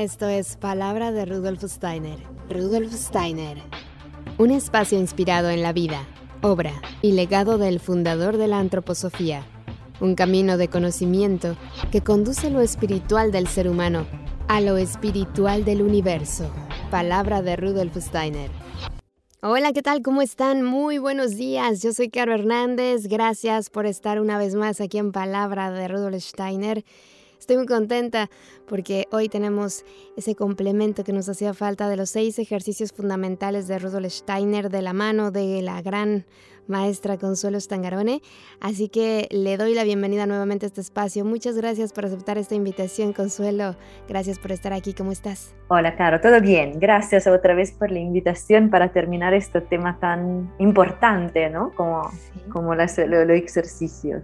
Esto es Palabra de Rudolf Steiner. Rudolf Steiner. Un espacio inspirado en la vida, obra y legado del fundador de la antroposofía. Un camino de conocimiento que conduce lo espiritual del ser humano a lo espiritual del universo. Palabra de Rudolf Steiner. Hola, ¿qué tal? ¿Cómo están? Muy buenos días. Yo soy Caro Hernández. Gracias por estar una vez más aquí en Palabra de Rudolf Steiner. Estoy muy contenta porque hoy tenemos ese complemento que nos hacía falta de los seis ejercicios fundamentales de Rudolf Steiner de la mano de la gran maestra Consuelo Stangarone. Así que le doy la bienvenida nuevamente a este espacio. Muchas gracias por aceptar esta invitación, Consuelo. Gracias por estar aquí. ¿Cómo estás? Hola, Caro. ¿Todo bien? Gracias otra vez por la invitación para terminar este tema tan importante, ¿no? Como, como los ejercicios.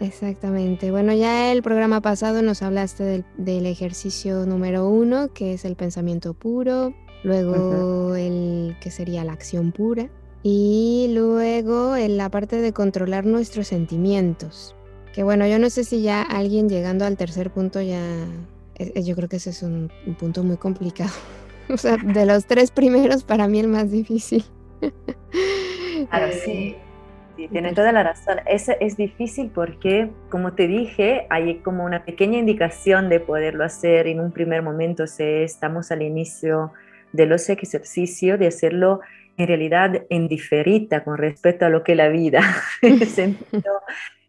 Exactamente. Bueno, ya el programa pasado nos hablaste del, ejercicio número uno, que es el pensamiento puro, luego el que sería la acción pura, y luego en la parte de controlar nuestros sentimientos. Que bueno, yo no sé si ya alguien llegando al tercer punto ya, eh, eh, yo creo que ese es un, un punto muy complicado. o sea, de los tres primeros para mí el más difícil. Claro, sí. Sí, tiene toda la razón. Es, es difícil porque, como te dije, hay como una pequeña indicación de poderlo hacer. En un primer momento, si estamos al inicio de los ejercicios, de hacerlo en realidad en diferita con respecto a lo que es la vida, en el sentido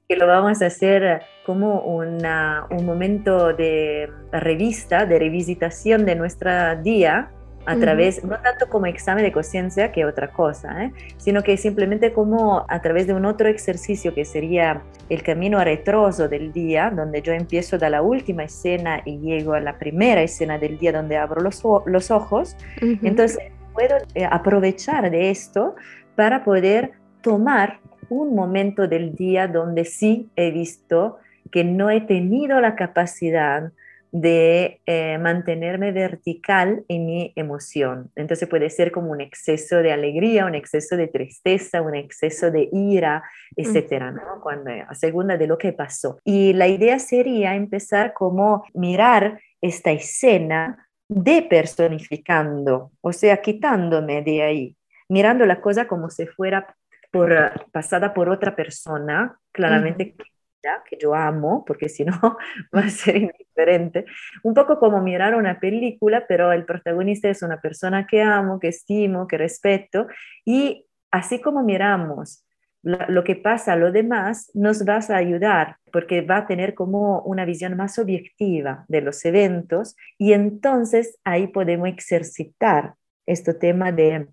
que lo vamos a hacer como una, un momento de revista, de revisitación de nuestro día, a través, no tanto como examen de conciencia, que otra cosa, ¿eh? sino que simplemente como a través de un otro ejercicio que sería el camino retroso del día, donde yo empiezo de la última escena y llego a la primera escena del día donde abro los, los ojos. Entonces, puedo eh, aprovechar de esto para poder tomar un momento del día donde sí he visto que no he tenido la capacidad de eh, mantenerme vertical en mi emoción. Entonces puede ser como un exceso de alegría, un exceso de tristeza, un exceso de ira, etcétera, ¿no? Cuando, a segunda de lo que pasó. Y la idea sería empezar como mirar esta escena depersonificando, o sea, quitándome de ahí, mirando la cosa como si fuera por, pasada por otra persona, claramente que yo amo, porque si no va a ser indiferente. Un poco como mirar una película, pero el protagonista es una persona que amo, que estimo, que respeto, y así como miramos lo que pasa a lo demás, nos va a ayudar, porque va a tener como una visión más objetiva de los eventos, y entonces ahí podemos ejercitar este tema de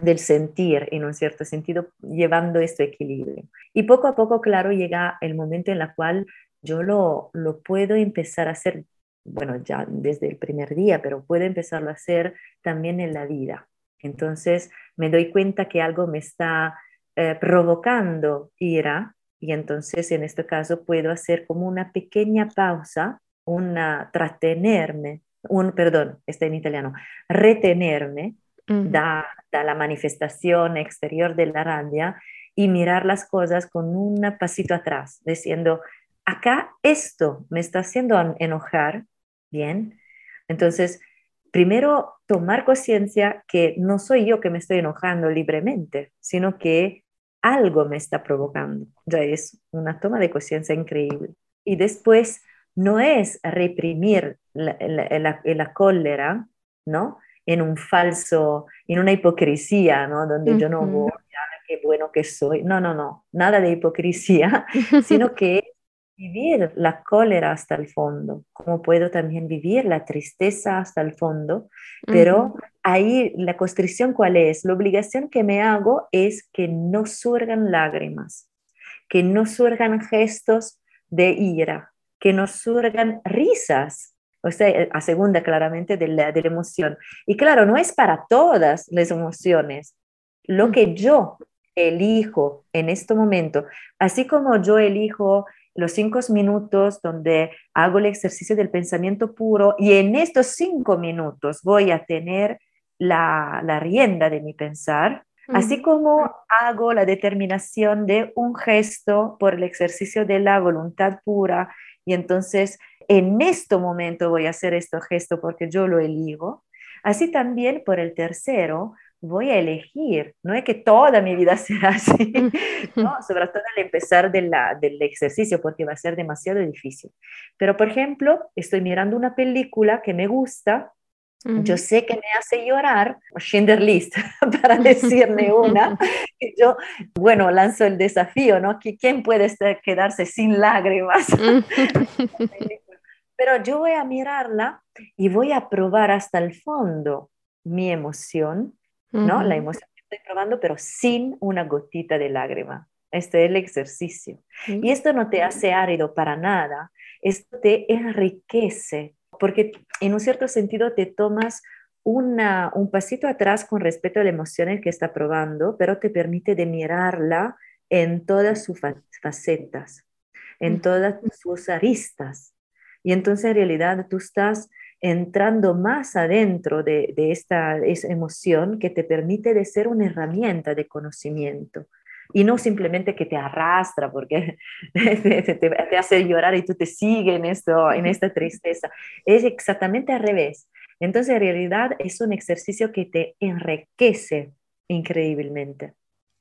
del sentir en un cierto sentido, llevando este equilibrio. Y poco a poco, claro, llega el momento en el cual yo lo, lo puedo empezar a hacer, bueno, ya desde el primer día, pero puedo empezarlo a hacer también en la vida. Entonces me doy cuenta que algo me está eh, provocando ira y entonces en este caso puedo hacer como una pequeña pausa, una tratenerme, un, perdón, está en italiano, retenerme da, la manifestación exterior de la rabia y mirar las cosas con un pasito atrás, diciendo, acá esto me está haciendo enojar, ¿bien? Entonces, primero tomar conciencia que no soy yo que me estoy enojando libremente, sino que algo me está provocando. Ya es una toma de conciencia increíble. Y después no es reprimir la, la, la cólera, ¿no? En un falso, en una hipocresía, ¿no? Donde yo no voy a qué bueno que soy. No, no, no, nada de hipocresía, sino que vivir la cólera hasta el fondo, como puedo también vivir la tristeza hasta el fondo, pero ahí la constricción cuál es? La obligación que me hago es que no surgan lágrimas, que no surgan gestos de ira, que no surgan risas, o sea, a segunda claramente de la, de la emoción. Y claro, no es para todas las emociones. Lo que yo elijo en este momento, así como yo elijo los cinco minutos donde hago el ejercicio del pensamiento puro y en estos cinco minutos voy a tener la, la rienda de mi pensar, así como hago la determinación de un gesto por el ejercicio de la voluntad pura y entonces en este momento voy a hacer este gesto porque yo lo elijo. Así también por el tercero, voy a elegir, no es que toda mi vida sea así, ¿no? sobre todo al empezar de la, del ejercicio, porque va a ser demasiado difícil. Pero, por ejemplo, estoy mirando una película que me gusta, yo sé que me hace llorar, Schindler List, para decirme una, yo, bueno, lanzo el desafío, ¿no? ¿Quién puede quedarse sin lágrimas? Pero yo voy a mirarla y voy a probar hasta el fondo mi emoción ¿no? La emoción que estoy probando, pero sin una gotita de lágrima. Este es el ejercicio. Y esto no te hace árido para nada, esto te enriquece, porque en un cierto sentido te tomas una, un pasito atrás con respecto a la emoción que está probando, pero te permite de mirarla en todas sus facetas, en todas sus aristas. Y entonces en realidad tú estás entrando más adentro de, esta, emoción que te permite de ser una herramienta de conocimiento y no simplemente que te arrastra porque te, hace llorar y tú te sigues en, en esta tristeza. Es exactamente al revés. Entonces, en realidad es un ejercicio que te enriquece increíblemente.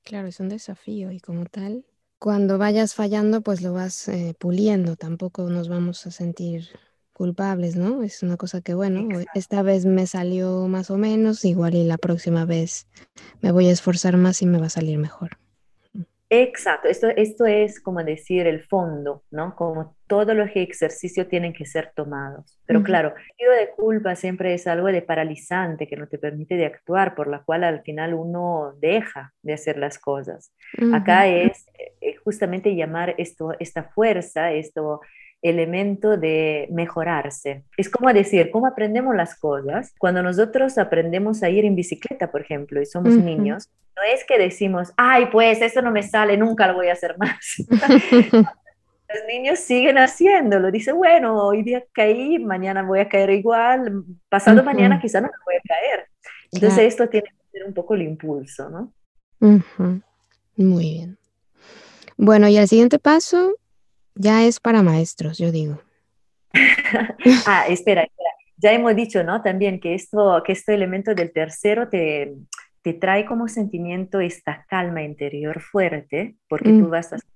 Claro, es un desafío y como tal, cuando vayas fallando, pues lo vas eh, puliendo. Tampoco nos vamos a sentir culpables, ¿no? Es una cosa que, bueno, esta vez me salió más o menos, igual y la próxima vez me voy a esforzar más y me va a salir mejor. Exacto, esto, esto es como decir el fondo, ¿no? Como todos los ejercicios tienen que ser tomados. Pero claro, el sentido de culpa siempre es algo de paralizante que no te permite de actuar, por la cual al final uno deja de hacer las cosas. Acá es eh, justamente llamar esto, esta fuerza, esto, elemento de mejorarse. Es como decir, ¿cómo aprendemos las cosas? Cuando nosotros aprendemos a ir en bicicleta, por ejemplo, y somos niños, no es que decimos, ay, pues eso no me sale, nunca lo voy a hacer más. Los niños siguen haciéndolo. Dice, bueno, hoy día caí, mañana voy a caer igual, pasado mañana quizá no me voy a caer. Entonces esto tiene que ser un poco el impulso, ¿no? Muy bien. Bueno, y el siguiente paso ya es para maestros, yo digo. ah, espera, espera. Ya hemos dicho, ¿no? También que esto, que este elemento del tercero te, te trae como sentimiento esta calma interior fuerte, porque tú mm. vas a estar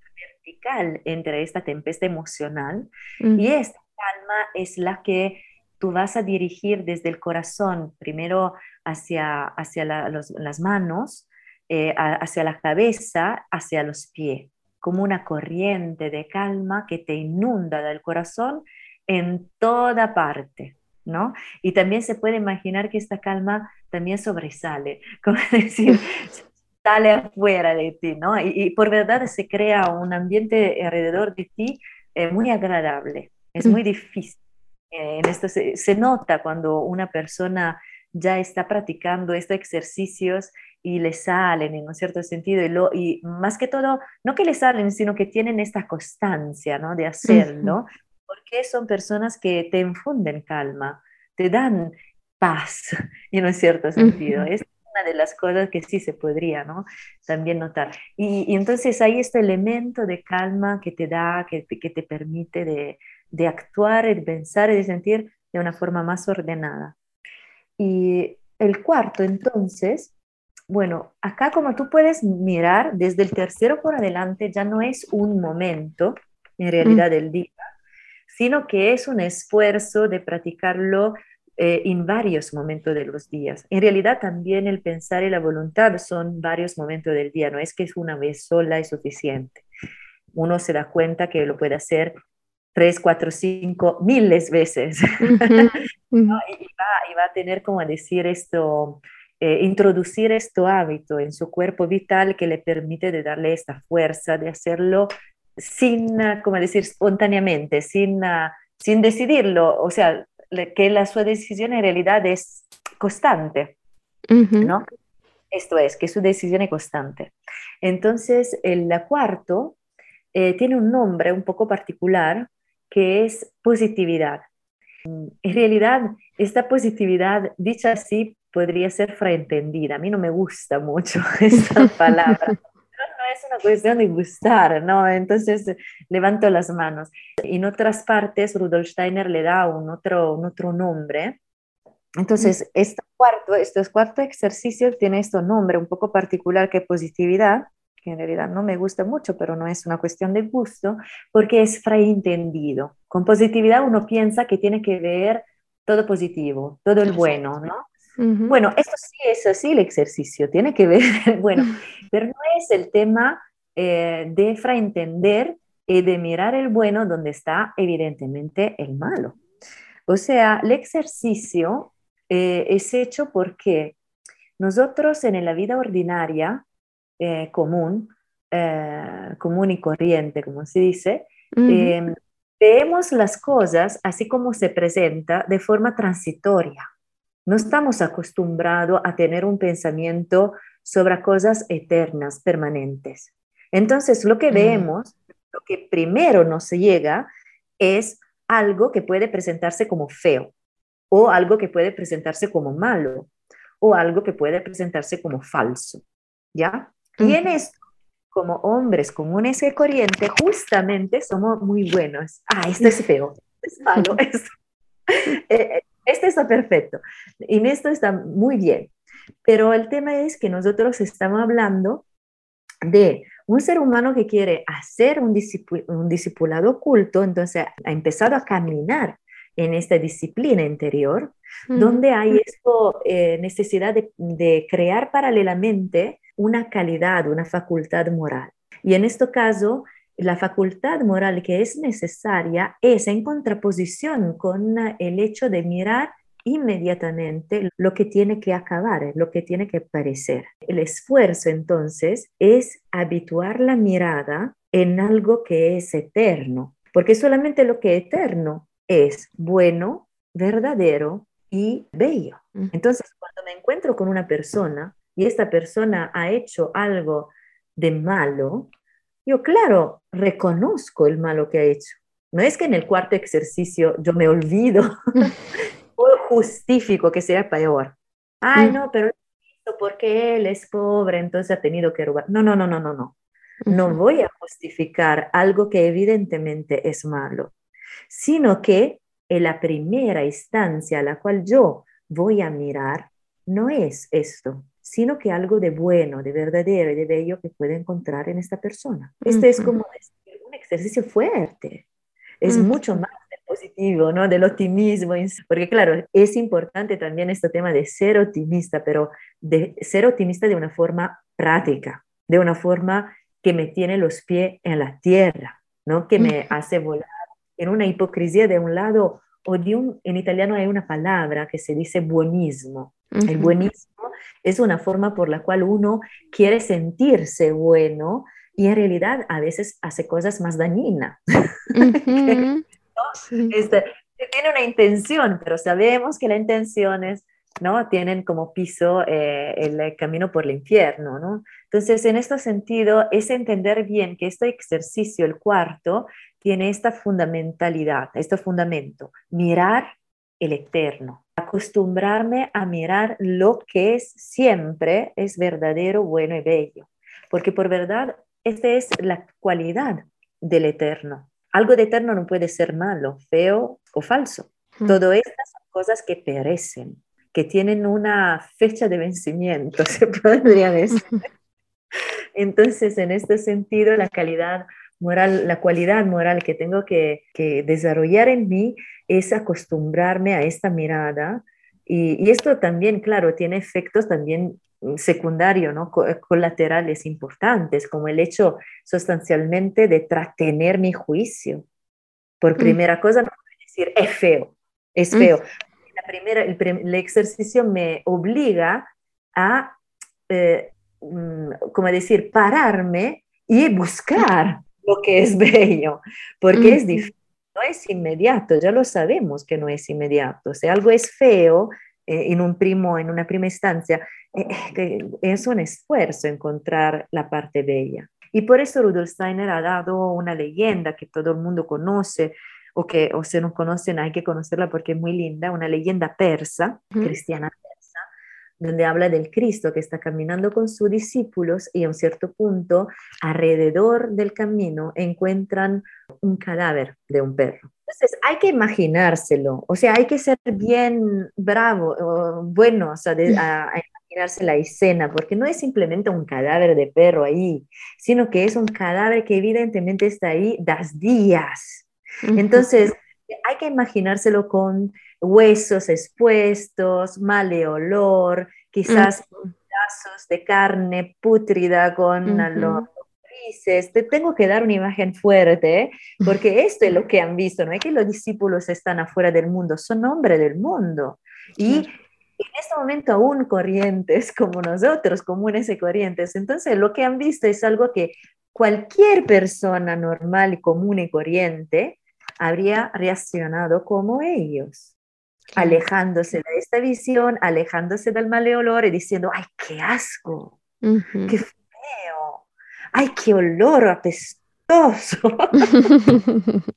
vertical entre esta tempestad emocional y esta calma es la que tú vas a dirigir desde el corazón, primero hacia, hacia las manos, eh, hacia la cabeza, hacia los pies como una corriente de calma que te inunda del corazón en toda parte, ¿no? Y también se puede imaginar que esta calma también sobresale, como decir, sale afuera de ti, ¿no? Y, por verdad se crea un ambiente alrededor de ti eh, muy agradable, es muy difícil. Eh, en esto se, nota cuando una persona ya está practicando estos ejercicios y le salen en un cierto sentido y, lo, y más que todo, no que le salen, sino que tienen esta constancia ¿no? de hacerlo, porque son personas que te infunden calma, te dan paz en un cierto sentido. Es una de las cosas que sí se podría ¿no? también notar. Y, entonces hay este elemento de calma que te da, que, que te permite de, de actuar, de pensar y de sentir de una forma más ordenada. Y el cuarto, entonces, bueno, acá como tú puedes mirar, desde el tercero por adelante ya no es un momento en realidad del día, sino que es un esfuerzo de practicarlo eh, en varios momentos de los días. En realidad también el pensar y la voluntad son varios momentos del día, no es que es una vez sola y suficiente. Uno se da cuenta que lo puede hacer tres, cuatro, cinco, miles veces. y, va, y, va, a tener como decir esto, eh, introducir este hábito en su cuerpo vital que le permite de darle esta fuerza de hacerlo sin, ah, como decir, espontáneamente, sin, ah, sin decidirlo, o sea, que la su decisión en realidad es constante, ¿no? Esto es, que su decisión es constante. Entonces, el cuarto eh, tiene un nombre un poco particular que es positividad. En realidad, esta positividad, dicha así, podría ser fraentendida. A mí no me gusta mucho esta palabra. Pero no es una cuestión de gustar, ¿no? Entonces levanto las manos. En otras partes, Rudolf Steiner le da un otro, un otro nombre. Entonces, este cuarto, estos cuarto ejercicios tiene este nombre un poco particular que positividad, que en realidad no me gusta mucho, pero no es una cuestión de gusto, porque es fraentendido. Con positividad uno piensa que tiene que ver todo positivo, todo el bueno, ¿no? Bueno, esto sí es así el ejercicio, tiene que ver, bueno, pero no es el tema eh, de fraentender y de mirar el bueno donde está evidentemente el malo. O sea, el ejercicio eh, es hecho porque nosotros en la vida ordinaria eh, común, común y corriente, como se dice, vemos las cosas así como se presenta de forma transitoria. No estamos acostumbrados a tener un pensamiento sobre cosas eternas, permanentes. Entonces, lo que vemos, lo que primero nos llega es algo que puede presentarse como feo, o algo que puede presentarse como malo, o algo que puede presentarse como falso, ¿ya? Y en esto, como hombres comunes y corrientes, justamente somos muy buenos. Ah, esto es feo, es malo, esto. Eh, este está perfecto. Y esto está muy bien. Pero el tema es que nosotros estamos hablando de un ser humano que quiere hacer un, discipulado oculto, entonces ha empezado a caminar en esta disciplina interior, donde hay esto, eh, necesidad de, de, crear paralelamente una calidad, una facultad moral. Y en este caso, la facultad moral que es necesaria es en contraposición con el hecho de mirar inmediatamente lo que tiene que acabar, lo que tiene que parecer. El esfuerzo entonces es habituar la mirada en algo que es eterno, porque solamente lo que es eterno es bueno, verdadero y bello. Entonces, cuando me encuentro con una persona y esta persona ha hecho algo de malo, yo, claro, reconozco el malo que ha hecho. No es que en el cuarto ejercicio yo me olvido o justifico que sea peor. Ay, mm. no, pero porque él es pobre, entonces ha tenido que robar. No, no, no, no, no, no. No voy a justificar algo que evidentemente es malo, sino que en la primera instancia a la cual yo voy a mirar no es esto, sino que algo de bueno, de verdadero y de bello que puede encontrar en esta persona. Este es como un ejercicio fuerte, es mucho más positivo, ¿no? Del optimismo, porque claro, es importante también este tema de ser optimista, pero de ser optimista de una forma práctica, de una forma que me tiene los pies en la tierra, ¿no? Que me hace volar en una hipocresía de un lado o de un, en italiano hay una palabra que se dice El buenismo es una forma por la cual uno quiere sentirse bueno y en realidad a veces hace cosas más dañinas. Este, tiene una intención, pero sabemos que las intenciones ¿no? tienen como piso eh, el camino por el infierno. ¿no? Entonces, en este sentido, es entender bien que este ejercicio, el cuarto, tiene esta fundamentalidad, este fundamento, mirar el eterno, acostumbrarme a mirar lo que es siempre, es verdadero, bueno y bello, porque por verdad, esta es la cualidad del eterno. Algo de eterno no puede ser malo, feo o falso. Hmm. Todo estas son cosas que perecen, que tienen una fecha de vencimiento, se podría decir. Entonces, en este sentido, la calidad moral, la cualidad moral que tengo que, desarrollar en mí es acostumbrarme a esta mirada. Y, esto también, claro, tiene efectos también secundarios, ¿no? colaterales importantes, como el hecho sustancialmente de tratener mi juicio. Por mm. primera cosa, no puedo decir, es feo, es mm. feo. La primera, el, ejercicio me obliga a, eh, mm, como decir, pararme y buscar lo que es bello, porque es difícil, no es inmediato, ya lo sabemos que no es inmediato. Si algo es feo eh, en, un primo, en una primera instancia, eh, eh, es un esfuerzo encontrar la parte bella. Y por eso Rudolf Steiner ha dado una leyenda que todo el mundo conoce, o que o si no conocen hay que conocerla porque es muy linda, una leyenda persa, cristiana donde habla del Cristo que está caminando con sus discípulos y a un cierto punto, alrededor del camino, encuentran un cadáver de un perro. Entonces hay que imaginárselo, o sea, hay que ser bien bravo, bueno, o sea, a, imaginarse la escena, porque no es simplemente un cadáver de perro ahí, sino que es un cadáver que evidentemente está ahí das días. Entonces, hay que imaginárselo con huesos expuestos, mal de olor, quizás pedazos de carne pútrida con los grises. Te tengo que dar una imagen fuerte, porque esto es lo que han visto, no es que los discípulos están afuera del mundo, son hombres del mundo. Y en este momento aún corrientes como nosotros, comunes y corrientes. Entonces, lo que han visto es algo que cualquier persona normal, común y corriente habría reaccionado como ellos, alejándose de esta visión, alejándose del mal olor y diciendo, ay, qué asco, qué feo, ay, qué olor apestoso. no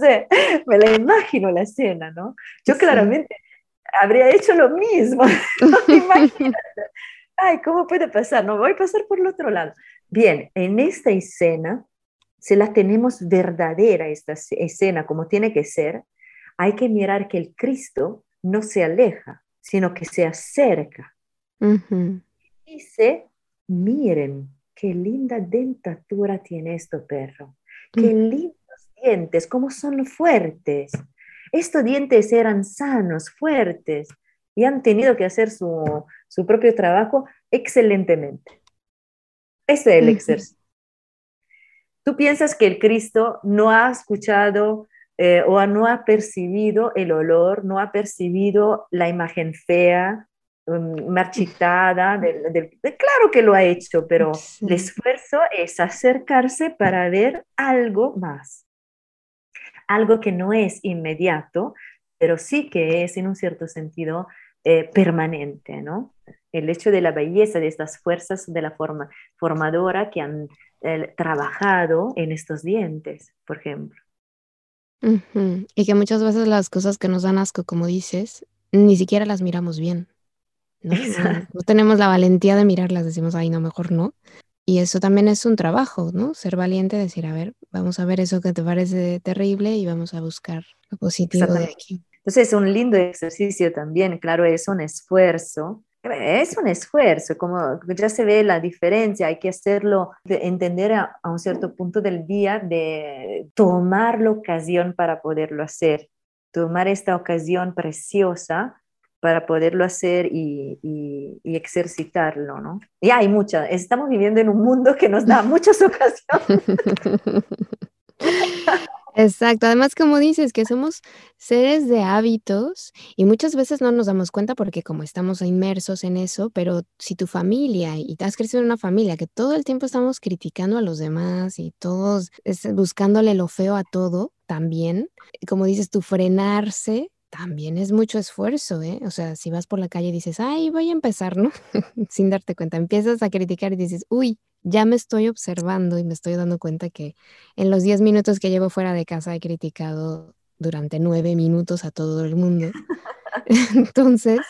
sé, me la imagino la escena, ¿no? Yo claramente habría hecho lo mismo. Imagínate. Ay, ¿cómo puede pasar? No voy a pasar por el otro lado. Bien, en esta escena si la tenemos verdadera, esta escena como tiene que ser, hay que mirar que el Cristo no se aleja, sino que se acerca. Dice, miren, qué linda dentatura tiene este perro, qué lindos dientes, cómo son fuertes. Estos dientes eran sanos, fuertes, y han tenido que hacer su, propio trabajo excelentemente. Ese es el ejercicio. ¿Tú piensas que el Cristo no ha escuchado eh, o no ha percibido el olor, no ha percibido la imagen fea, um, marchitada? claro que lo ha hecho, pero el esfuerzo es acercarse para ver algo más. Algo que no es inmediato, pero sí que es en un cierto sentido eh, permanente, ¿no? El hecho de la belleza de estas fuerzas de la forma formadora que han trabajado en estos dientes, por ejemplo. Y que muchas veces las cosas que nos dan asco, como dices, ni siquiera las miramos bien. ¿no? No, tenemos la valentía de mirarlas, decimos, ay, no, mejor no. Y eso también es un trabajo, ¿no? Ser valiente, decir, a ver, vamos a ver eso que te parece terrible y vamos a buscar lo positivo de aquí. Entonces es un lindo ejercicio también, claro, es un esfuerzo es un esfuerzo, como ya se ve la diferencia, hay que hacerlo, entender a, un cierto punto del día de tomar la ocasión para poderlo hacer, tomar esta ocasión preciosa para poderlo hacer y, y, ejercitarlo, ¿no? Y hay muchas, estamos viviendo en un mundo que nos da muchas ocasiones. Exacto, además como dices que somos seres de hábitos y muchas veces no nos damos cuenta porque como estamos inmersos en eso, pero si tu familia y te has crecido en una familia que todo el tiempo estamos criticando a los demás y todos buscándole lo feo a todo, también, como dices, tu frenarse también es mucho esfuerzo, ¿eh? O sea, si vas por la calle y dices, ay, voy a empezar, ¿no? Sin darte cuenta, empiezas a criticar y dices, uy, ya me estoy observando y me estoy dando cuenta que en los 10 minutos que llevo fuera de casa he criticado durante nueve minutos a todo el mundo. Entonces,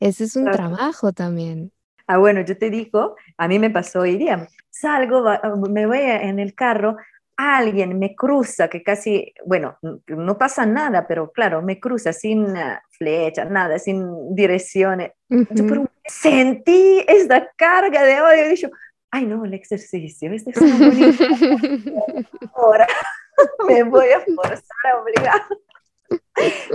ese es un trabajo también. Ah, bueno, yo te digo, a mí me pasó hoy día, salgo, me voy en el carro, alguien me cruza, que casi, bueno, no pasa nada, pero claro, me cruza sin flecha, nada, sin direcciones. Yo sentí esta carga de odio y dije, ay no, el ejercicio, este es Ahora me voy a forzar a obligar.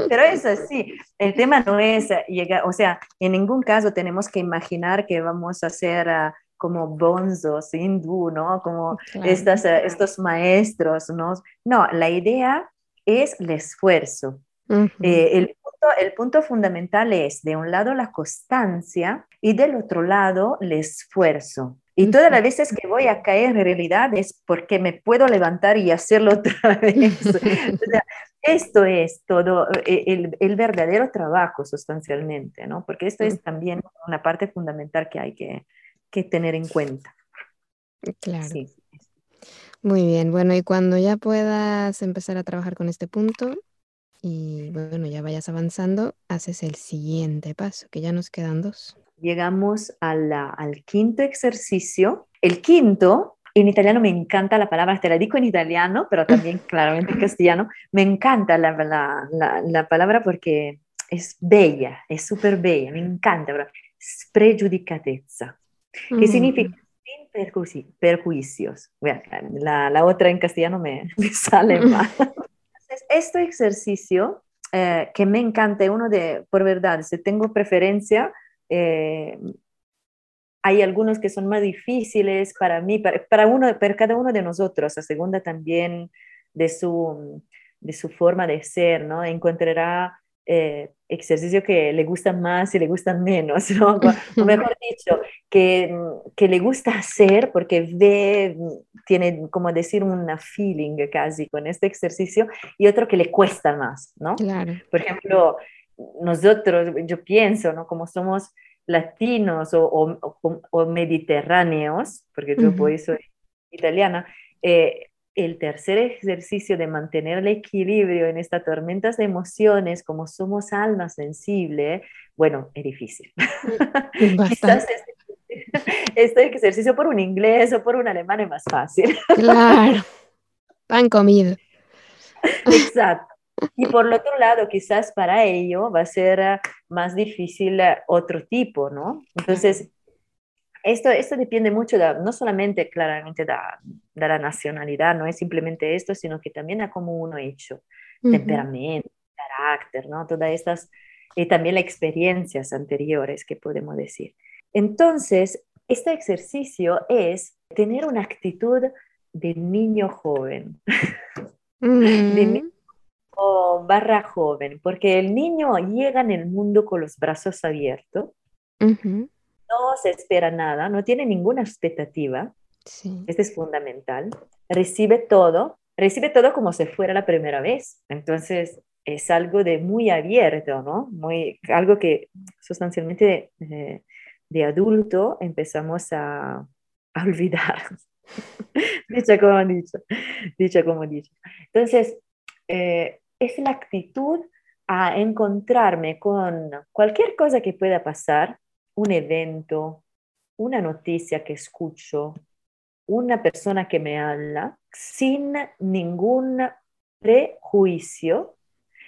Pero es así, el tema no es llegar, o sea, en ningún caso tenemos que imaginar que vamos a ser ah, como bonzos hindú, ¿no? Como estas, ah, estos maestros, ¿no? No, la idea es el esfuerzo. Eh, el, punto, el punto fundamental es, de un lado, la constancia y del otro lado, el esfuerzo. Y todas las veces que voy a caer en realidad es porque me puedo levantar y hacerlo otra vez. esto es todo eh, el, el, verdadero trabajo sustancialmente, ¿no? Porque esto es también una parte fundamental que hay que, que tener en cuenta. Claro. Muy bien, bueno, y cuando ya puedas empezar a trabajar con este punto y bueno, ya vayas avanzando, haces el siguiente paso, que ya nos quedan dos. Llegamos al quinto ejercicio. El quinto, en italiano me encanta la palabra, te la digo en italiano, pero también claramente en castellano, me encanta la, la, la, palabra porque es bella, es súper bella, me encanta, spregiudicatezza, que mm. significa sin perjuicios. La, la, otra en castellano me, me sale mal. este ejercicio eh, que me encanta, uno de, por verdad, si tengo preferencia, eh, hay algunos que son más difíciles para mí, para, para, uno, para cada uno de nosotros, a segunda también de su, de su forma de ser, ¿no? Encontrará eh, ejercicios que le gustan más y le gustan menos, ¿no? o mejor dicho, que, que, le gusta hacer porque ve, tiene como decir una feeling casi con este ejercicio y otro que le cuesta más, ¿no? Claro. Por ejemplo, nosotros, yo pienso, ¿no? Como somos latinos o, o, o mediterráneos, porque yo uh soy italiana, eh, el tercer ejercicio de mantener el equilibrio en estas tormentas de emociones, como somos almas sensibles, bueno, es difícil. Quizás este, este, ejercicio por un inglés o por un alemán es más fácil. Claro, pan comido. Exacto. Y por el otro lado, quizás para ello va a ser más difícil otro tipo, ¿no? Entonces, esto, esto depende mucho, no solamente claramente de, de, la nacionalidad, no es simplemente esto, sino que también a cómo uno ha hecho, temperamento, carácter, ¿no? Todas estas, y también las experiencias anteriores que podemos decir. Entonces, este ejercicio es tener una actitud de niño joven, de niño barra joven, porque el niño llega en el mundo con los brazos abiertos no se espera nada, no tiene ninguna expectativa. Sí. Este es fundamental. Recibe todo, recibe todo como si fuera la primera vez. Entonces, es algo de muy abierto, ¿no? Muy, algo que sustancialmente de, de adulto empezamos a, a olvidar. dicha como dicho, dicha como dicho. Entonces, eh, es la actitud a encontrarme con cualquier cosa que pueda pasar un evento, una noticia que escucho, una persona que me habla, sin ningún prejuicio,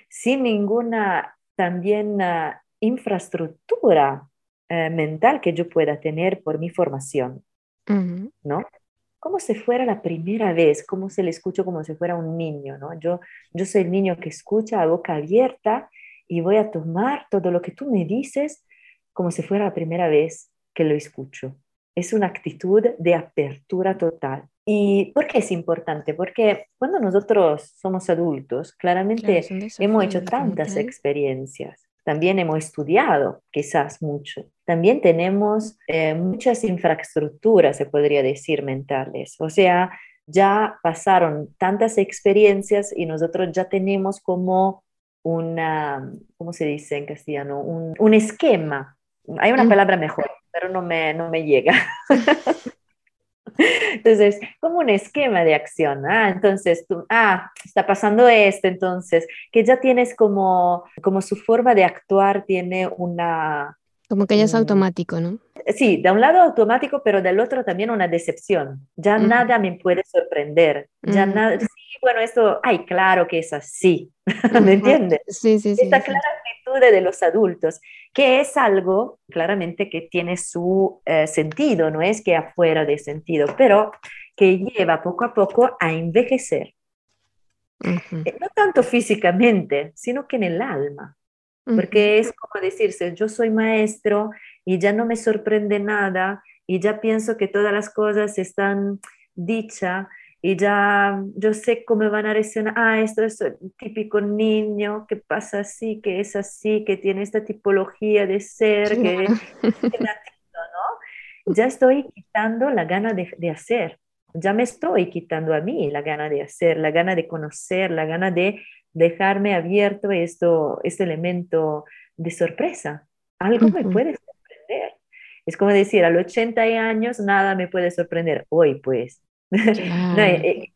sin ninguna también uh, infraestructura uh, mental que yo pueda tener por mi formación, ¿no? Como si fuera la primera vez, como se le escucho como si fuera un niño, ¿no? Yo, yo soy el niño que escucha a boca abierta y voy a tomar todo lo que tú me dices como si fuera la primera vez que lo escucho. Es una actitud de apertura total. ¿Y por qué es importante? Porque cuando nosotros somos adultos, claramente hemos hecho tantas experiencias, también hemos estudiado quizás mucho, también tenemos eh, muchas infraestructuras, se podría decir, mentales. O sea, ya pasaron tantas experiencias y nosotros ya tenemos como una, ¿cómo se dice en castellano? Un, un esquema hay una mm. palabra mejor, pero no me, no me llega. Entonces, como un esquema de acción. Ah, entonces, tú, ah, está pasando esto, entonces, que ya tienes como, como su forma de actuar tiene una... Como que ya es automático, ¿no? Sí, de un lado automático, pero del otro también una decepción. Ya nada me puede sorprender. Ya nada, sí, bueno, esto, ay, claro que es así. ¿Me entiendes? Sí, sí, sí. Esta clara actitud de los adultos, que es algo claramente que tiene su eh, sentido, no es que afuera de sentido, pero que lleva poco a poco a envejecer. Eh, no tanto físicamente, sino que en el alma. Porque es como decirse, yo soy maestro y ya no me sorprende nada y ya pienso que todas las cosas están dichas y ya yo sé cómo van a reaccionar, ah, esto es típico niño, que pasa así, que es así, que tiene esta tipología de ser, que, ¿no? Ya estoy quitando la gana de, de, hacer, ya me estoy quitando a mí la gana de hacer, la gana de conocer, la gana de dejarme abierto esto, este elemento de sorpresa. Algo me puede sorprender. Es como decir, a los 80 años nada me puede sorprender. Hoy pues no, eh,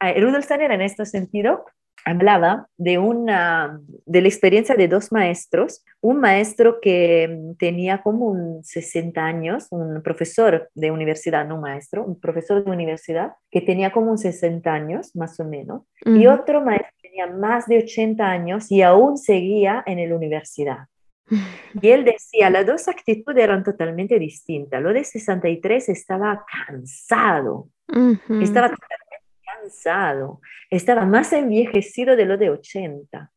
eh, Rudolf Steiner en este sentido hablaba de una de la experiencia de dos maestros, un maestro que mm, tenía como un 60 años, un profesor de universidad, no maestro, un profesor de universidad que tenía como un 60 años más o menos, y otro maestro tenía más de 80 años y aún seguía en la universidad. Y él decía, las dos actitudes eran totalmente distintas. Lo de 63 estaba cansado, estaba totalmente cansado, estaba más envejecido de lo de 80.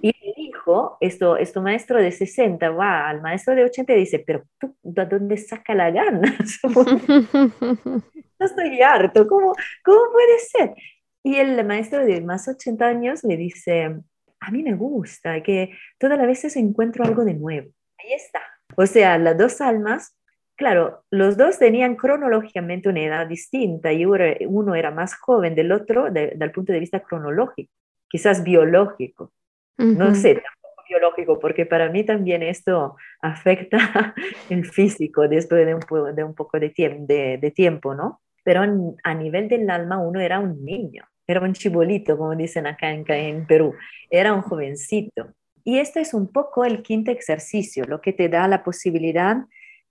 Y le dijo, esto, esto maestro de 60 va al maestro de 80 y dice, pero tú, ¿de dónde saca la gana? no estoy harto, ¿cómo, ¿cómo puede ser? Y el maestro de más 80 años le dice, a mí me gusta, que todas las veces encuentro algo de nuevo. Ahí está. O sea, las dos almas, claro, los dos tenían cronológicamente una edad distinta y uno era más joven del otro desde el punto de vista cronológico, quizás biológico. No sé, tampoco biológico, porque para mí también esto afecta el físico después de un, de un poco de, de, de tiempo, ¿no? Pero a nivel del alma uno era un niño era un chibolito, como dicen acá en, Perú, era un jovencito. Y este es un poco el quinto ejercicio, lo que te da la posibilidad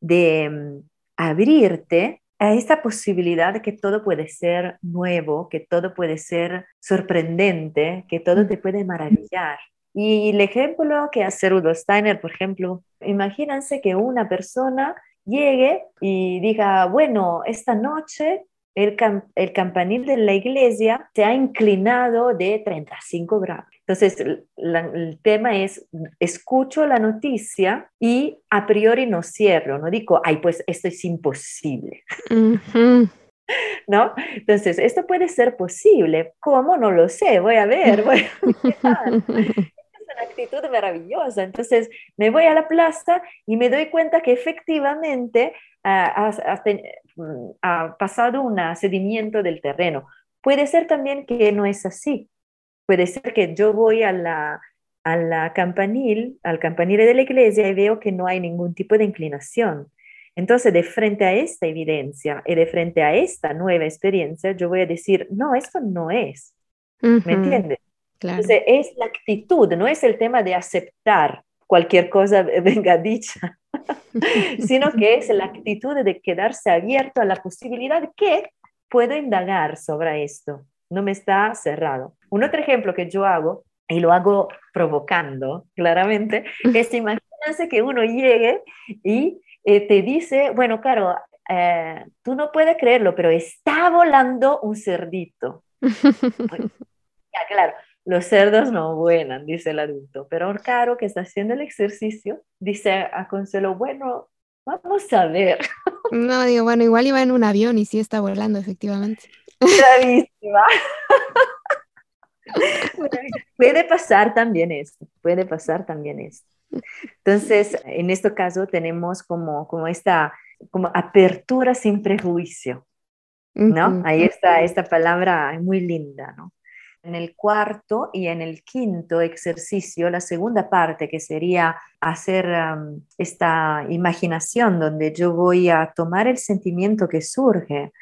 de mm, abrirte a esta posibilidad de que todo puede ser nuevo, que todo puede ser sorprendente, que todo te puede maravillar. Y el ejemplo que hace Rudolf Steiner, por ejemplo, imagínense que una persona llegue y diga, bueno, esta noche el, el, campanil de la iglesia se ha inclinado de 35 grados. Entonces, el tema es, escucho la noticia y a priori no cierro, no digo, ay, pues esto es imposible. ¿No? Entonces, esto puede ser posible. ¿Cómo? No lo sé. Voy a ver. Voy a una actitud maravillosa. Entonces, me voy a la plaza y me doy cuenta que efectivamente ha, ha pasado un sedimiento del terreno. Puede ser también que no es así. Puede ser que yo voy a la, a la campanil, al campanile de la iglesia y veo que no hay ningún tipo de inclinación. Entonces, de frente a esta evidencia y de frente a esta nueva experiencia, yo voy a decir, no, esto no es. ¿Me entiendes? Entonces, es la actitud, no es el tema de aceptar cualquier cosa venga dicha, sino que es la actitud de quedarse abierto a la posibilidad que puedo indagar sobre esto. No me está cerrado. Un otro ejemplo que yo hago, y lo hago provocando claramente, es imagínense que uno llegue y eh, te dice, bueno, claro, eh, tú no puedes creerlo, pero está volando un cerdito. ya, claro, los cerdos no vuelan, dice el adulto, pero Caro, que está haciendo el ejercicio, dice a Consuelo, bueno, vamos a ver. No, digo, bueno, igual iba en un avión y sí está volando, efectivamente. Bravísima. puede pasar también esto, puede pasar también esto. Entonces, en este caso tenemos como, como esta como apertura sin prejuicio, ¿no? Ahí está esta palabra muy linda, ¿no? En el cuarto y en el quinto ejercicio, la segunda parte que sería hacer esta imaginación donde yo voy a tomar el sentimiento que surge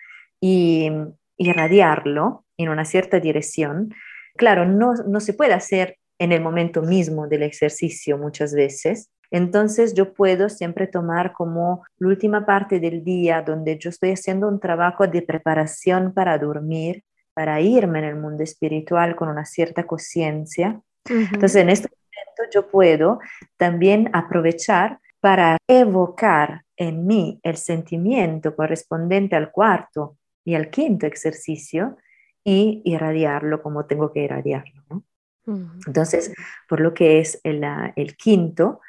y irradiarlo en una cierta dirección. Claro, no, no se puede hacer en el momento mismo del ejercicio muchas veces, entonces yo puedo siempre tomar como la última parte del día donde yo estoy haciendo un trabajo de preparación para dormir para irme en el mundo espiritual con una cierta conciencia. Entonces, en este momento yo puedo también aprovechar para evocar en mí el sentimiento correspondiente al cuarto y al quinto ejercicio y irradiarlo como tengo que irradiarlo. Entonces, por lo que es el, el, quinto,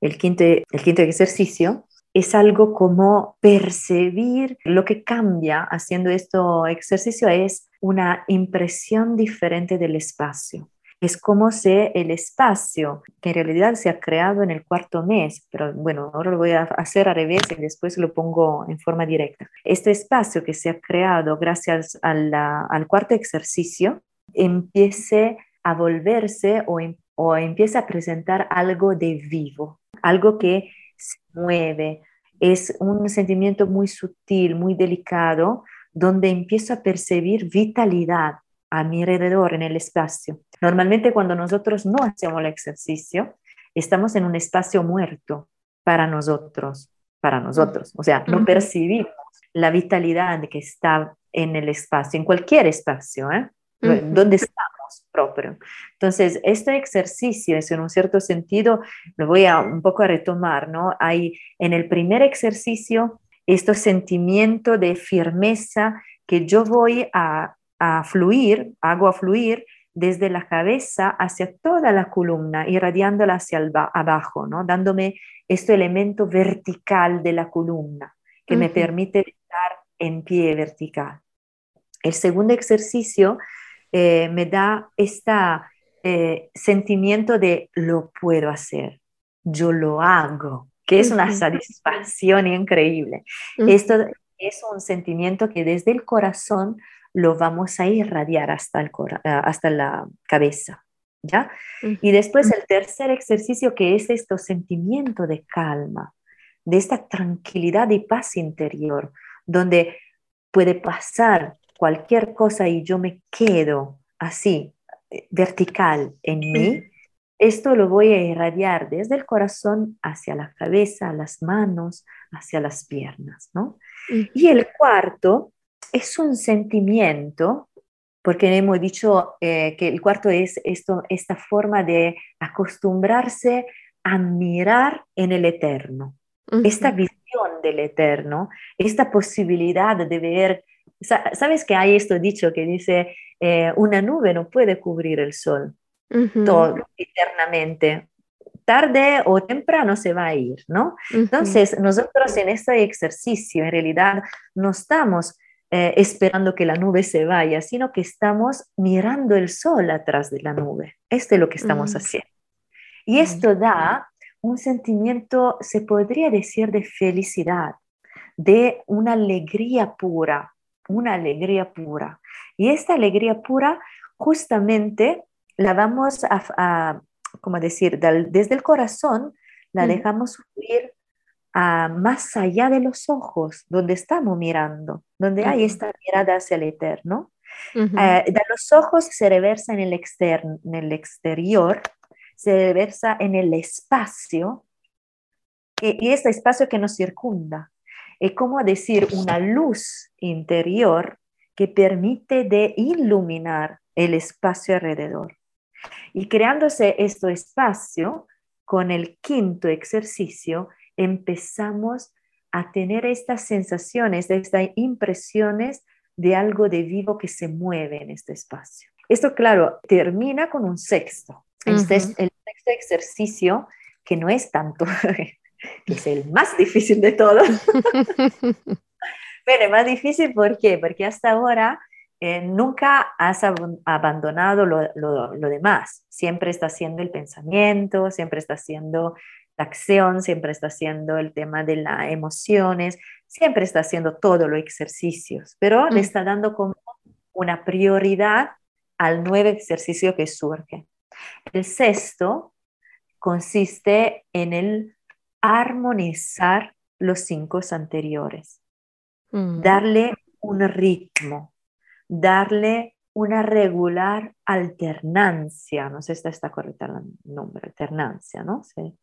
el quinto, el quinto ejercicio, es algo como percibir lo que cambia haciendo este ejercicio es una impresión diferente del espacio. Es como si el espacio, que en realidad se ha creado en el cuarto mes, pero bueno, ahora lo voy a hacer al revés y después lo pongo en forma directa. Este espacio que se ha creado gracias al cuarto ejercicio empiece a volverse o, em, o empieza a presentar algo de vivo, algo que se mueve. Es un sentimiento muy sutil, muy delicado, donde empiezo a percibir vitalidad a mi alrededor en el espacio. Normalmente cuando nosotros no hacemos el ejercicio, estamos en un espacio muerto para nosotros, para nosotros. O sea, no percibimos la vitalidad que está en el espacio, en cualquier espacio, ¿eh? donde estamos propio. Entonces, este ejercicio es en un cierto sentido, lo voy a un poco a retomar, ¿no? Hay en el primer ejercicio este sentimiento de firmeza que yo voy a, a fluir, hago a fluir desde la cabeza hacia toda la columna, irradiándola hacia abajo, ¿no? dándome este elemento vertical de la columna que me permite estar en pie vertical. El segundo ejercicio eh, me da este sentimiento de lo puedo hacer, yo lo hago, que es una satisfacción increíble. Esto es un sentimiento que desde el corazón lo vamos a irradiar hasta, el hasta la cabeza. ¿Ya? Y después el tercer ejercicio que es este sentimiento de calma, de esta tranquilidad y paz interior, donde puede pasar cualquier cosa y yo me quedo así, eh, vertical en mí, esto lo voy a irradiar desde el corazón hacia la cabeza, las manos, hacia las piernas, ¿no? Y el cuarto es un sentimiento, porque hemos dicho eh, que el cuarto es esto, esta forma de acostumbrarse a mirar en el eterno, esta visión del eterno, esta posibilidad de ver Sabes que hay esto dicho que dice, eh, una nube no puede cubrir el sol todo eternamente. Tarde o temprano se va a ir, ¿no? Entonces, nosotros en este ejercicio, en realidad, no estamos eh, esperando que la nube se vaya, sino que estamos mirando el sol atrás de la nube. Esto es lo que estamos haciendo. Y esto da un sentimiento, se podría decir, de felicidad, de una alegría pura, una alegría pura. Y esta alegría pura justamente la vamos a, como decir, desde el corazón, la dejamos fluir a más allá de los ojos, donde estamos mirando, donde hay esta mirada hacia el eterno. Eh, de los ojos se reversa en el, externo, en el exterior, se reversa en el espacio, y, y este espacio que nos circunda. Es como decir una luz interior que permite de iluminar el espacio alrededor. Y creándose este espacio, con el quinto ejercicio, empezamos a tener estas sensaciones, estas impresiones de algo de vivo que se mueve en este espacio. Esto, claro, termina con un sexto. Este es el sexto ejercicio, que no es tanto que es el más difícil de todos. Pero más difícil, ¿por qué? Porque hasta ahora eh, nunca has abandonado lo, lo, lo, demás. Siempre está haciendo el pensamiento, siempre está haciendo la acción, siempre está haciendo el tema de las emociones, siempre está haciendo todos los ejercicios, pero le mm. está dando como una prioridad al nuevo ejercicio que surge. El sexto consiste en el armonizar los cinco anteriores, mm. darle un ritmo, darle una regular alternancia, no sé si está correcta el nombre, alternancia, ¿no? Sí.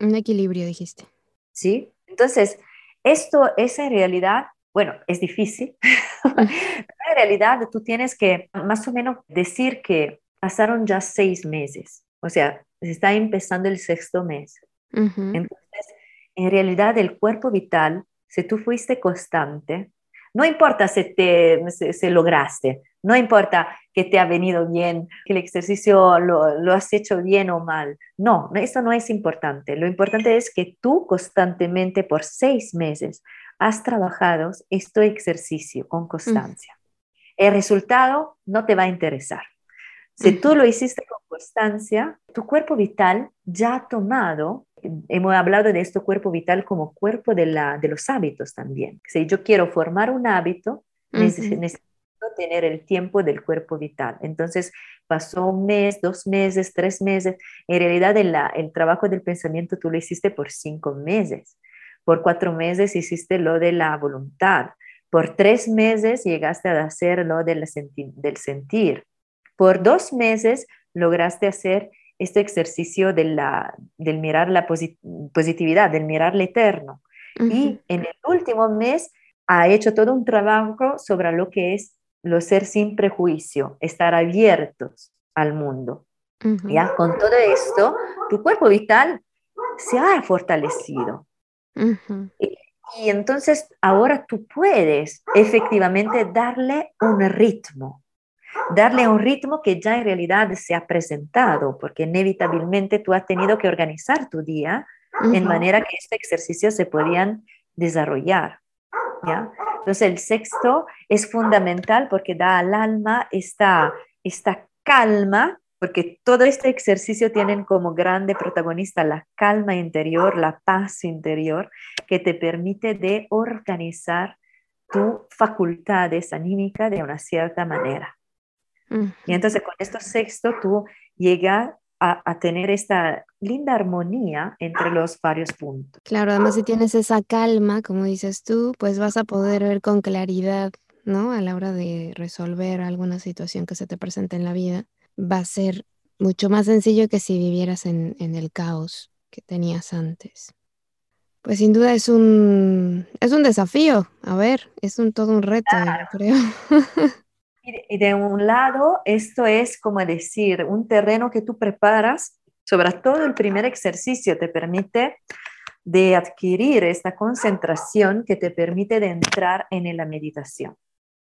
Un equilibrio, dijiste. Sí, entonces, esto es en realidad, bueno, es difícil, en realidad tú tienes que más o menos decir que pasaron ya seis meses, o sea, se está empezando el sexto mes. Entonces, en realidad el cuerpo vital, si tú fuiste constante, no importa si te si, lograste, no importa que te ha venido bien, que el ejercicio lo, lo, has hecho bien o mal. No, eso no es importante. Lo importante es que tú constantemente por seis meses has trabajado este ejercicio con constancia. El resultado no te va a interesar. Si tú lo hiciste con constancia, tu cuerpo vital ya ha tomado, hemos hablado de este cuerpo vital como cuerpo de, la, de los hábitos también. Si yo quiero formar un hábito, necesito tener el tiempo del cuerpo vital. Entonces, pasó un mes, dos meses, tres meses. En realidad, el, el trabajo del pensamiento tú lo hiciste por cinco meses. Por cuatro meses hiciste lo de la voluntad. Por tres meses llegaste a hacer lo del, del sentir. Por dos meses lograste hacer este ejercicio de la, del mirar la positividad, del mirar lo eterno. Y en el último mes ha hecho todo un trabajo sobre lo que es lo ser sin prejuicio, estar abiertos al mundo. ¿Ya? Con todo esto, tu cuerpo vital se ha fortalecido. y, y, entonces ahora tú puedes efectivamente darle un ritmo, darle un ritmo que ya en realidad se ha presentado, porque inevitablemente tú has tenido que organizar tu día en manera que este ejercicio se podían desarrollar. ¿ya? Entonces el sexto es fundamental porque da al alma esta, esta calma, porque todo este ejercicio tiene como grande protagonista la calma interior, la paz interior, que te permite de organizar tus facultades anímicas de una cierta manera. Y entonces con esto sexto tú llegas a, tener esta linda armonía entre los varios puntos. Claro, además si tienes esa calma, como dices tú, pues vas a poder ver con claridad, ¿no? A la hora de resolver alguna situación que se te presente en la vida, va a ser mucho más sencillo que si vivieras en, el caos que tenías antes. Pues sin duda es un, es un desafío, a ver, es un, todo un reto, yo creo. Y de un lado, esto es como decir, un terreno que tú preparas, sobre todo el primer ejercicio te permite de adquirir esta concentración que te permite de entrar en la meditación,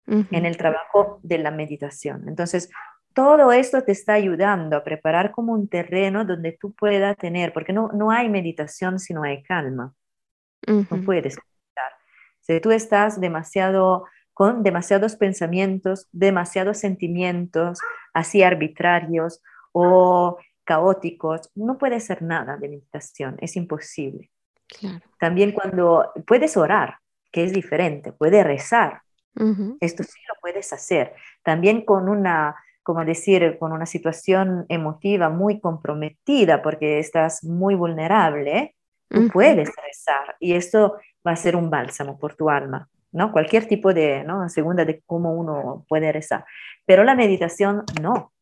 en el trabajo de la meditación. Entonces, todo esto te está ayudando a preparar como un terreno donde tú puedas tener, porque no, no hay meditación si no hay calma. No puedes meditar. Si tú estás demasiado con demasiados pensamientos, demasiados sentimientos, así arbitrarios o caóticos, no puede ser nada de meditación, es imposible. También cuando puedes orar, que es diferente, puedes rezar, esto sí lo puedes hacer. También con una, como decir, con una situación emotiva muy comprometida, porque estás muy vulnerable, tú puedes rezar y esto va a ser un bálsamo por tu alma. ¿No? Cualquier tipo de, ¿no? Segunda de cómo uno puede rezar. Pero la meditación no,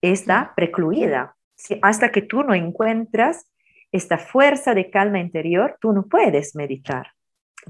está precluida. hasta que tú no encuentras esta fuerza de calma interior, tú no puedes meditar.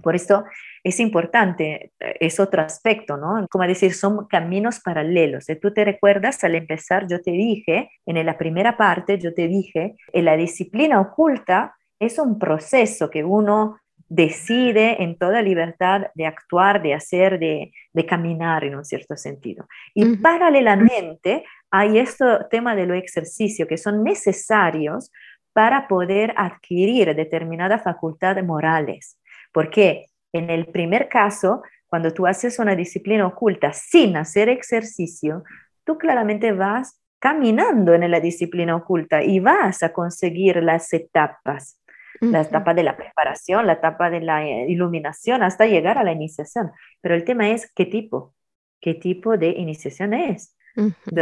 Por esto es importante, es otro aspecto, ¿no? Como decir, son caminos paralelos. Si tú te recuerdas, al empezar yo te dije, en la primera parte yo te dije, en la disciplina oculta es un proceso que uno decide en toda libertad de actuar, de hacer, de, caminar en un cierto sentido. Y paralelamente hay este tema de lo ejercicio que son necesarios para poder adquirir determinadas facultades morales. Porque en el primer caso, cuando tú haces una disciplina oculta sin hacer ejercicio, tú claramente vas caminando en la disciplina oculta y vas a conseguir las etapas la etapa de la preparación, la etapa de la eh, iluminación, hasta llegar a la iniciación. Pero el tema es qué tipo, qué tipo de iniciación es.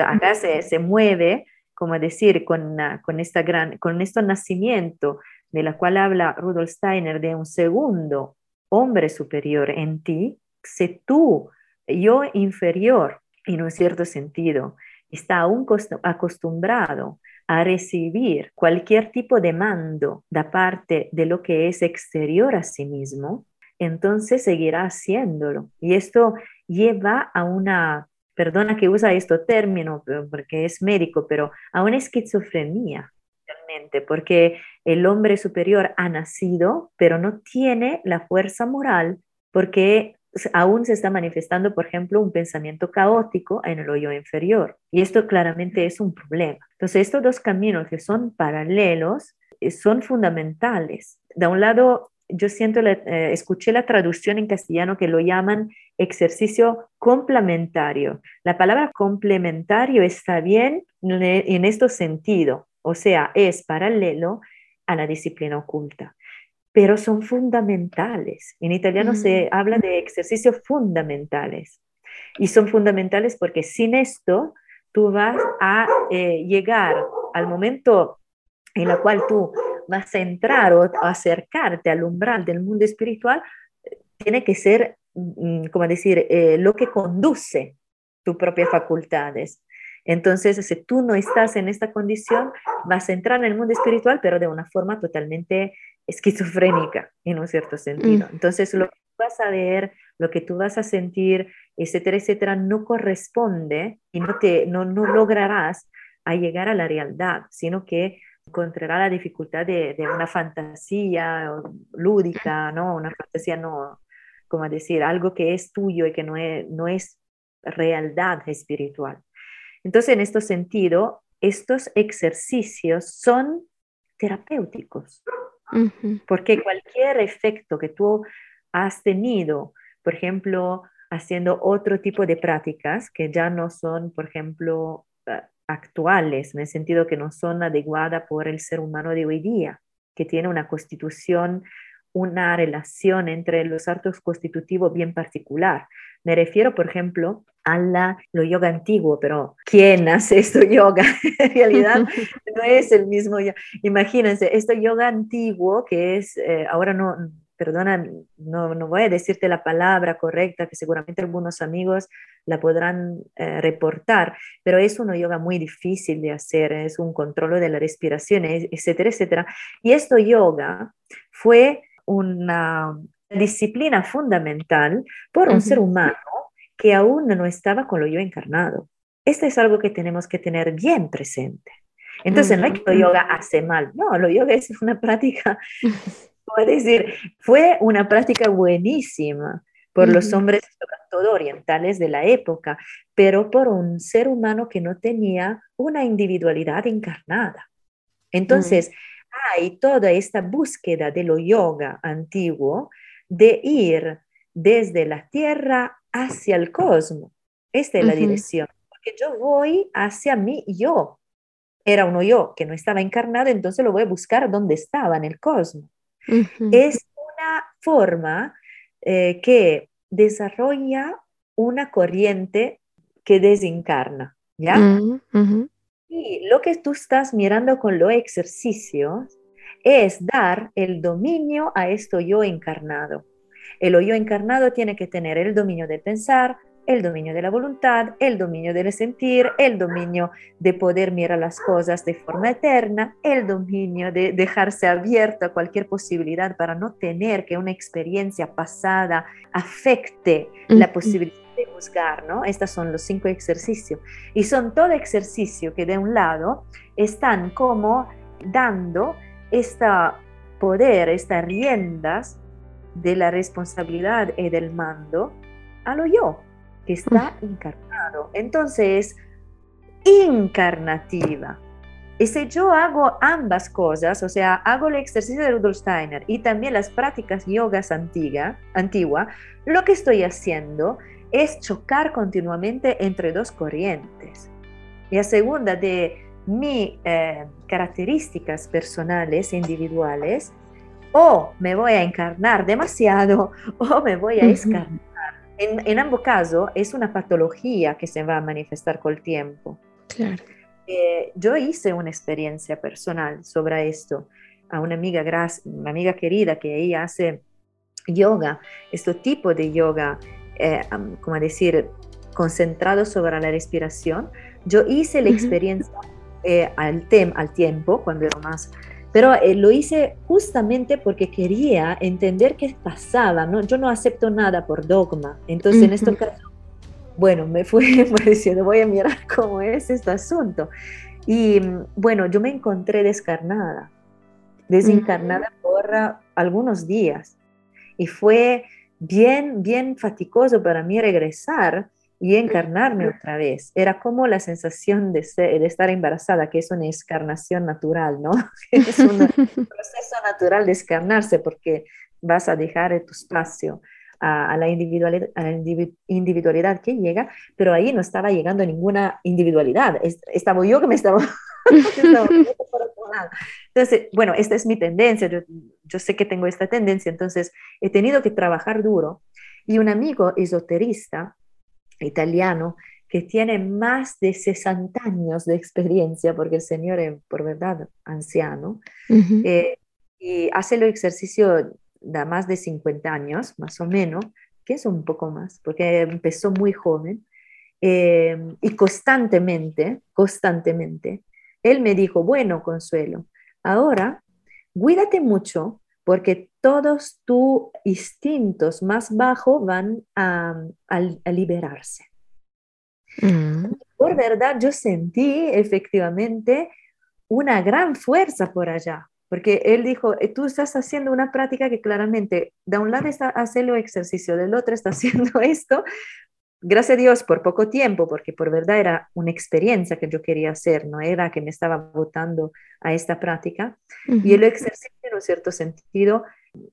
Acá se, se, mueve, como decir, con, con, esta gran, con este nacimiento de la cual habla Rudolf Steiner, de un segundo hombre superior en ti, si tú, yo inferior, en un cierto sentido, está aún acostumbrado a recibir cualquier tipo de mando de parte de lo que es exterior a sí mismo, entonces seguirá haciéndolo. Y esto lleva a una, perdona que usa este término porque es médico, pero a una esquizofrenia, realmente, porque el hombre superior ha nacido, pero no tiene la fuerza moral porque aún se está manifestando, por ejemplo, un pensamiento caótico en el hoyo inferior. Y esto claramente es un problema. Entonces, estos dos caminos que son paralelos eh, son fundamentales. De un lado, yo siento, eh, escuché la traducción en castellano que lo llaman ejercicio complementario. La palabra complementario está bien en este sentido, o sea, es paralelo a la disciplina oculta pero son fundamentales. En italiano se habla de ejercicios fundamentales y son fundamentales porque sin esto tú vas a eh, llegar al momento en el cual tú vas a entrar o acercarte al umbral del mundo espiritual, tiene que ser, mm, como decir, eh, lo que conduce tus propias facultades. Entonces, si tú no estás en esta condición, vas a entrar en el mundo espiritual, pero de una forma totalmente esquizofrénica, en un cierto sentido. Mm. Entonces, lo que vas a ver, lo que tú vas a sentir, etcétera, etcétera, no corresponde y no, te, no, no lograrás a llegar a la realidad, sino que encontrará la dificultad de, de, una fantasía lúdica, ¿no? Una fantasía no, como decir, algo que es tuyo y que no es, no es realidad espiritual. Entonces, en este sentido, estos ejercicios son terapéuticos, porque cualquier efecto que tú has tenido, por ejemplo, haciendo otro tipo de prácticas que ya no son, por ejemplo, eh, actuales, en el sentido que no son adecuadas por el ser humano de hoy día, que tiene una constitución, una relación entre los actos constitutivos bien particular. Me refiero, por ejemplo, a la, lo yoga antiguo, pero ¿quién hace esto yoga? en realidad no es el mismo yoga. Imagínense, esto yoga antiguo que es, eh, ahora no, perdona, no, no, voy a decirte la palabra correcta, que seguramente algunos amigos la podrán eh, reportar, pero es un yoga muy difícil de hacer, es un control de la respiración, etcétera, etcétera. Y esto yoga fue una disciplina fundamental por un ser humano que aún no estaba con lo yo encarnado. Esto es algo que tenemos que tener bien presente. Entonces, no es que lo yoga hace mal, no, lo yoga es una práctica puedo decir, fue una práctica buenísima por los hombres todo orientales de la época, pero por un ser humano que no tenía una individualidad encarnada. Entonces, hay toda esta búsqueda de lo yoga antiguo de ir desde la tierra hacia el cosmos. Esta es la dirección, porque yo voy hacia mí yo. Era uno yo que no estaba encarnado, entonces lo voy a buscar donde estaba, en el cosmos. Es una forma eh, que desarrolla una corriente que desencarna, ¿ya? Y lo que tú estás mirando con los ejercicios es dar el dominio a esto yo encarnado. El yo encarnado tiene que tener el dominio de pensar, el dominio de la voluntad, el dominio del sentir, el dominio de poder mirar las cosas de forma eterna, el dominio de dejarse abierto a cualquier posibilidad para no tener que una experiencia pasada afecte la posibilidad de juzgar, ¿no? Estos son los cinco ejercicios. Y son todo ejercicio que de un lado están como dando este poder, estas riendas de la responsabilidad y del mando a lo yo que está encarnado. Entonces, encarnativa. Y si yo hago ambas cosas, o sea, hago el ejercicio de Rudolf Steiner y también las prácticas yogas antiguas, antigua, lo que estoy haciendo es chocar continuamente entre dos corrientes. Y a segunda de mis eh, características personales, individuales, o me voy a encarnar demasiado o me voy a escarnar en, ambos casos es una patología que se va a manifestar con el tiempo. Claro. Eh, yo hice una experiencia personal sobre esto a una amiga, una amiga querida que ella hace yoga, este tipo de yoga, eh, como decir, concentrado sobre la respiración. Yo hice la experiencia eh, al, al tiempo, cuando era más pero eh, lo hice justamente porque quería entender qué pasaba, ¿no? Yo no acepto nada por dogma. Entonces, en este caso, bueno, me fui diciendo, voy a mirar cómo es este asunto. Y bueno, yo me encontré descarnada, desencarnada por ah, algunos días. Y fue bien, bien fatigoso para mí regresar y encarnarme otra vez. Era como la sensación de, de estar embarazada, que es una escarnación natural, ¿no? es un proceso natural de escarnarse porque vas a dejar tu espacio a, la individualidad, a la individualidad que llega, pero ahí no estaba llegando ninguna individualidad. Estaba yo que me estaba... entonces, bueno, esta es mi tendencia, yo, yo sé que tengo esta tendencia, entonces he tenido que trabajar duro. Y un amigo esoterista italiano que tiene más de 60 años de experiencia, porque el señor es por verdad anciano, eh, y hace el ejercicio de más de 50 años, más o menos, que es un poco más, porque empezó muy joven, eh, y constantemente, constantemente, él me dijo, bueno, Consuelo, ahora cuídate mucho porque todos tus instintos más bajos van a, liberarse. Mm. Por verdad, yo sentí efectivamente una gran fuerza por allá, porque él dijo, eh, tú estás haciendo una práctica que claramente, de un lado está haciendo ejercicio, del otro está haciendo esto, gracias a Dios por poco tiempo, porque por verdad era una experiencia que yo quería hacer, no era que me estaba votando a esta práctica. Y el ejercicio, en un cierto sentido,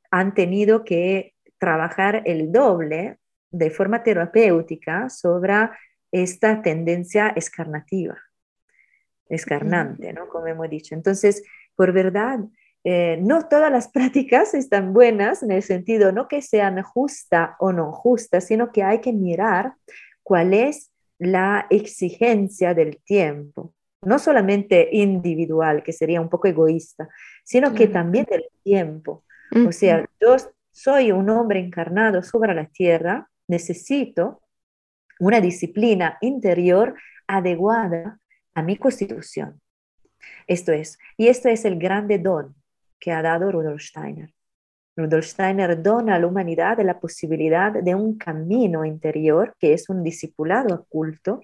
han tenido que trabajar el doble de forma terapéutica sobre esta tendencia escarnativa, escarnante, ¿no? Como hemos dicho. Entonces, por verdad, eh, no todas las prácticas están buenas en el sentido no que sean justas o no justas, sino que hay que mirar cuál es la exigencia del tiempo, no solamente individual, que sería un poco egoísta, sino que también del tiempo. O sea, yo soy un hombre encarnado sobre la tierra, necesito una disciplina interior adecuada a mi constitución. Esto es, y esto es el grande don que ha dado Rudolf Steiner. Rudolf Steiner dona a la humanidad la posibilidad de un camino interior que es un discipulado oculto,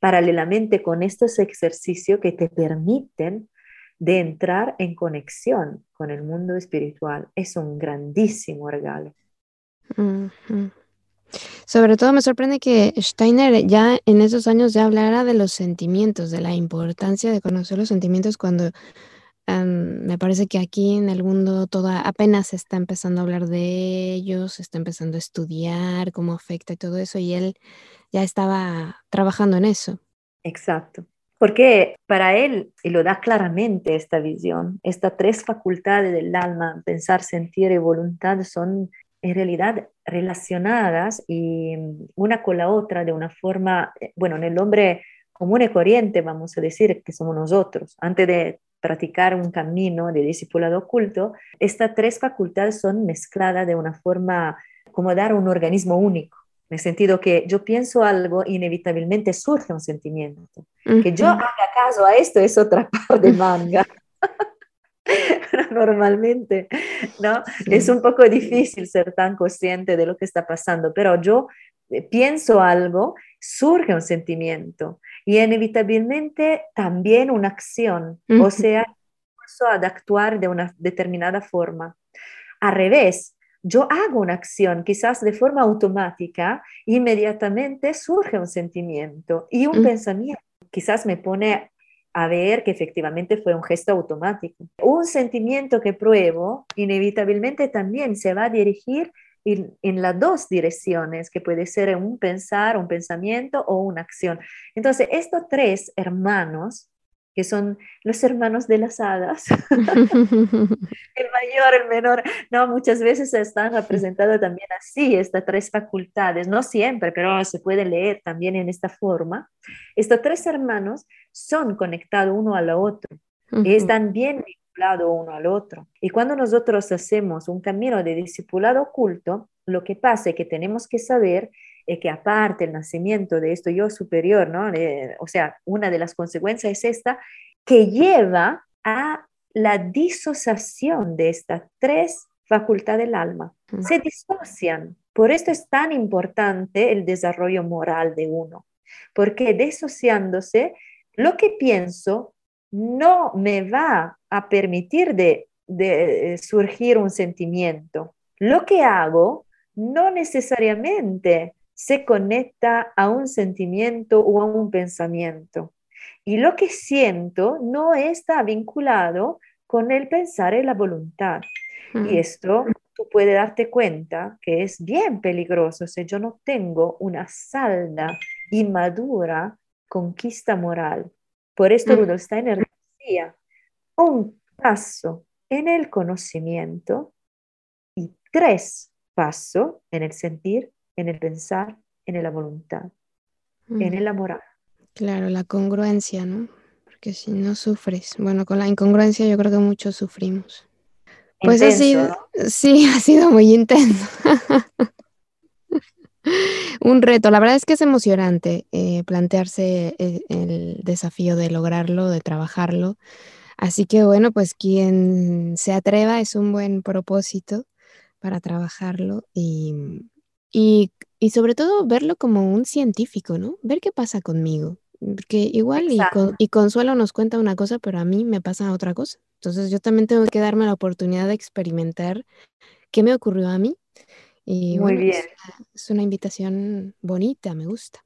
paralelamente con estos ejercicios que te permiten de entrar en conexión con el mundo espiritual. Es un grandísimo regalo. Sobre todo me sorprende que Steiner ya en esos años ya hablara de los sentimientos, de la importancia de conocer los sentimientos cuando me parece que aquí en el mundo toda apenas se está empezando a hablar de ellos, se está empezando a estudiar cómo afecta y todo eso, y él ya estaba trabajando en eso. Exacto. Porque para él, y lo da claramente esta visión, estas tres facultades del alma, pensar, sentir y voluntad, son en realidad relacionadas y una con la otra de una forma, eh, bueno, en el hombre común y corriente, vamos a decir, que somos nosotros, antes de practicar un camino de discipulado oculto, estas tres facultades son mezcladas de una forma como dar un organismo único, en el sentido que yo pienso algo, inevitablemente surge un sentimiento. Que yo haga caso a esto es otra parte de manga. Normalmente, ¿no? Es un poco difícil ser tan consciente de lo que está pasando, pero yo eh, pienso algo, surge un sentimiento y inevitablemente también una acción, o sea, de actuar de una determinada forma. Al revés, yo hago una acción quizás de forma automática, inmediatamente surge un sentimiento y un pensamiento. Quizás me pone a ver que efectivamente fue un gesto automático. Un sentimiento que pruebo inevitablemente también se va a dirigir en, las dos direcciones, que puede ser un pensar, un pensamiento o una acción. Entonces, estos tres hermanos, que son los hermanos de las hadas, el mayor, el menor, no, muchas veces están representados también así, estas tres facultades, no siempre, pero se puede leer también en esta forma. Estos tres hermanos son conectados uno al otro, y están bien lado uno al otro. Y cuando nosotros hacemos un camino de discipulado oculto, lo que pasa es que tenemos que saber es que aparte el nacimiento de esto yo superior, ¿no? Eh, o sea, una de las consecuencias es esta, que lleva a la disociación de estas tres facultades del alma. Se disocian. Por esto es tan importante el desarrollo moral de uno, porque disociándose, lo que pienso no me va a permitir de, de surgir un sentimiento. Lo que hago no necesariamente se conecta a un sentimiento o a un pensamiento. Y lo que siento no está vinculado con el pensar y la voluntad. Y esto tú puedes darte cuenta que es bien peligroso si yo no tengo una salda inmadura conquista moral. Por esto Rudolf Steiner decía, un paso en el conocimiento y tres pasos en el sentir, en el pensar, en la voluntad, en la moral. Claro, la congruencia, ¿no? Porque si no sufres, bueno, con la incongruencia yo creo que muchos sufrimos. Pues así, sí, ha sido muy intenso. Un reto. La verdad es que es emocionante eh, plantearse el, eh, el, desafío de lograrlo, de trabajarlo. Así que bueno, pues quien se atreva es un buen propósito para trabajarlo y, y, y sobre todo verlo como un científico, ¿no? Ver qué pasa conmigo. Porque igual y, y, Consuelo nos cuenta una cosa, pero a mí me pasa otra cosa. Entonces yo también tengo que darme la oportunidad de experimentar qué me ocurrió a mí y Muy bueno, bien. es una, es una invitación bonita, me gusta.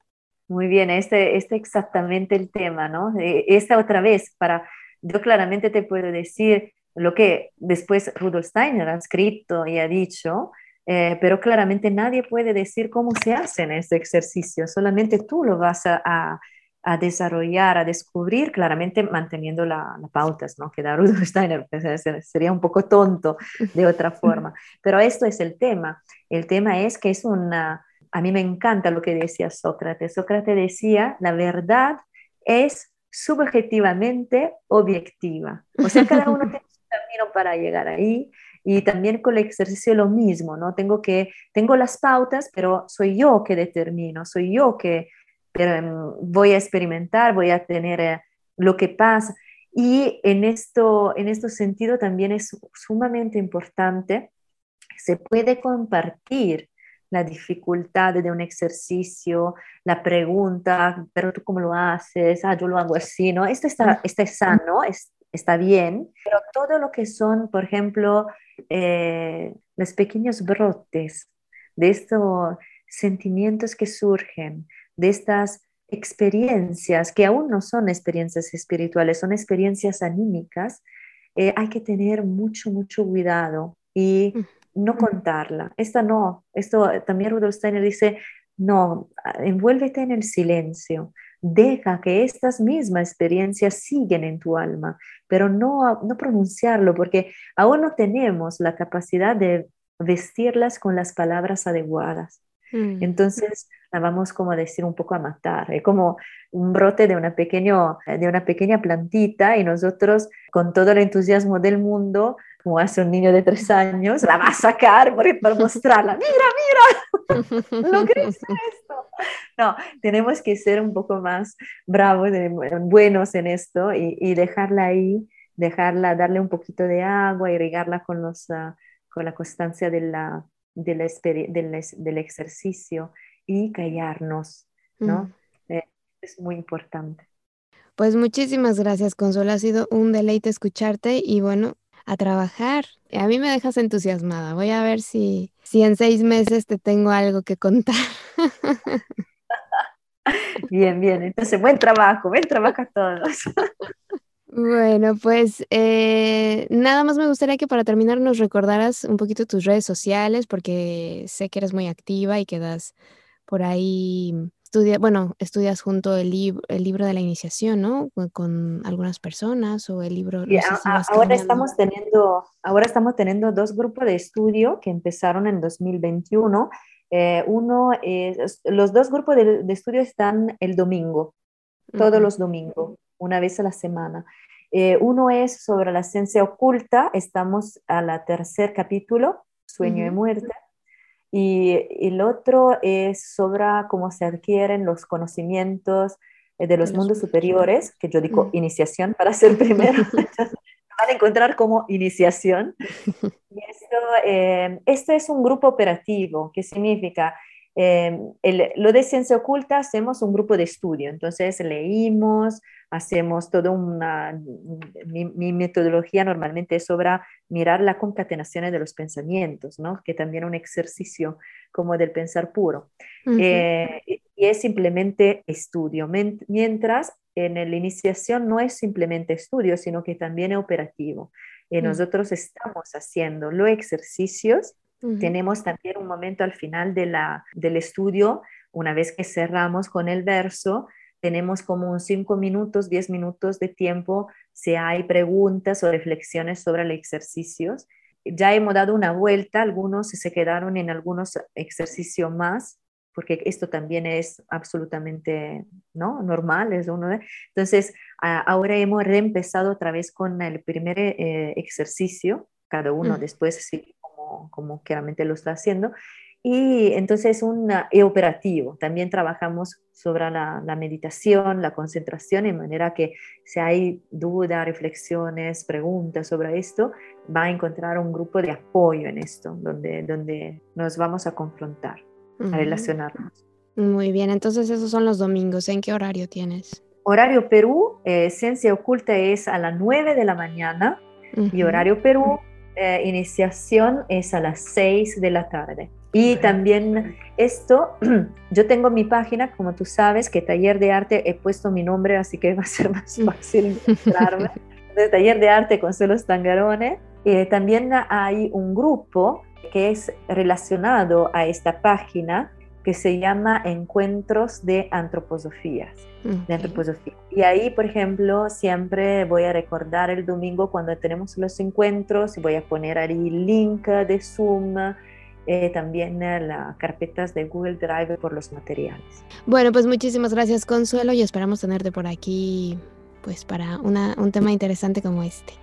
Muy bien, este, este exactamente el tema, ¿no? Eh, Esta otra vez, para, yo claramente te puedo decir lo que después Rudolf Steiner ha escrito y ha dicho, eh, pero claramente nadie puede decir cómo se hace en este ejercicio, solamente tú lo vas a, a, a desarrollar, a descubrir, claramente manteniendo las la pautas, ¿no? Que da Rudolf Steiner, sería un poco tonto de otra forma, pero esto es el tema. El tema es que es una, a mí me encanta lo que decía Sócrates. Sócrates decía, la verdad es subjetivamente objetiva. O sea, cada uno tiene su camino para llegar ahí y también con el ejercicio lo mismo, ¿no? Tengo que, tengo las pautas, pero soy yo que determino, soy yo que pero, um, voy a experimentar, voy a tener eh, lo que pasa. Y en esto, en este sentido también es sumamente importante se puede compartir la dificultad de un ejercicio, la pregunta, pero tú cómo lo haces, ah, yo lo hago así, ¿no? Esto está, está sano, es, está bien, pero todo lo que son, por ejemplo, eh, los pequeños brotes de estos sentimientos que surgen, de estas experiencias que aún no son experiencias espirituales, son experiencias anímicas, eh, hay que tener mucho, mucho cuidado y no contarla. Esta no, esto también Rudolf Steiner dice, no, envuélvete en el silencio, deja que estas mismas experiencias siguen en tu alma, pero no, no pronunciarlo porque aún no tenemos la capacidad de vestirlas con las palabras adecuadas. Mm. Entonces la vamos como a decir un poco a matar, es como un brote de una, pequeño, de una pequeña plantita y nosotros con todo el entusiasmo del mundo como hace un niño de tres años, la va a sacar para mostrarla. Mira, mira, lo crece esto. No, tenemos que ser un poco más bravos, buenos en esto y, y, dejarla ahí, dejarla, darle un poquito de agua, irrigarla con, los, uh, con la constancia de la, de la del, del, ejercicio y callarnos, ¿no? Mm. Eh, es muy importante. Pues muchísimas gracias, Consuelo. Ha sido un deleite escucharte y bueno, a trabajar. A mí me dejas entusiasmada. Voy a ver si, si en seis meses te tengo algo que contar. Bien, bien. Entonces, buen trabajo, buen trabajo a todos. Bueno, pues eh, nada más me gustaría que para terminar nos recordaras un poquito tus redes sociales, porque sé que eres muy activa y que das por ahí estudia, bueno, estudias junto el, lib el libro de la iniciación, ¿no? Con algunas personas o el libro. No sé si ahora estamos teniendo, ahora estamos teniendo dos grupos de estudio que empezaron en 2021. Eh, uno es, los dos grupos de, de, estudio están el domingo, todos uh -huh. los domingos, una vez a la semana. Eh, uno es sobre la ciencia oculta, estamos a la tercer capítulo, Sueño uh -huh. y Muerte. Y el otro es sobre cómo se adquieren los conocimientos eh, de los, los mundos superiores, que yo digo mm. iniciación para ser primero. van a encontrar como iniciación. Y esto, eh, esto es un grupo operativo, que significa eh, el, lo de ciencia oculta hacemos un grupo de estudio, entonces leímos, hacemos toda una, mi, mi, metodología normalmente es sobre mirar la concatenación de los pensamientos, ¿no? que también es un ejercicio como del pensar puro. Uh -huh. eh, y es simplemente estudio, mientras en la iniciación no es simplemente estudio, sino que también es operativo. Y uh -huh. nosotros estamos haciendo los ejercicios Uh -huh. Tenemos también un momento al final de la, del estudio, una vez que cerramos con el verso, tenemos como un 5 minutos, 10 minutos de tiempo si hay preguntas o reflexiones sobre los ejercicios. Ya hemos dado una vuelta, algunos se quedaron en algunos ejercicios más, porque esto también es absolutamente ¿no? normal. Es uno de... Entonces, ahora hemos reempezado otra vez con el primer eh, ejercicio, cada uno -huh. después sí como, como claramente lo está haciendo. Y entonces un e operativo. También trabajamos sobre la, la, meditación, la concentración, de manera que si hay dudas, reflexiones, preguntas sobre esto, va a encontrar un grupo de apoyo en esto, donde, donde nos vamos a confrontar, a relacionarnos. Muy bien, entonces esos son los domingos. ¿En qué horario tienes? Horario Perú, eh, Ciencia Oculta es a las 9 de la mañana y horario Perú, eh, iniciación es a las 6 de la tarde. Y también esto, yo tengo mi página, como tú sabes, que Taller de Arte he puesto mi nombre, así que va a ser más fácil encontrarme. de Taller de Arte Consuelo Stangarone. Eh, también hay un grupo que es relacionado a esta página que se llama Encuentros de Antroposofías. De antroposofía. Y ahí, por ejemplo, siempre voy a recordar el domingo cuando tenemos los encuentros y voy a poner ahí el link de Zoom eh, también las carpetas de Google Drive por los materiales. Bueno, pues muchísimas gracias Consuelo y esperamos tenerte por aquí pues para un tema interesante como este.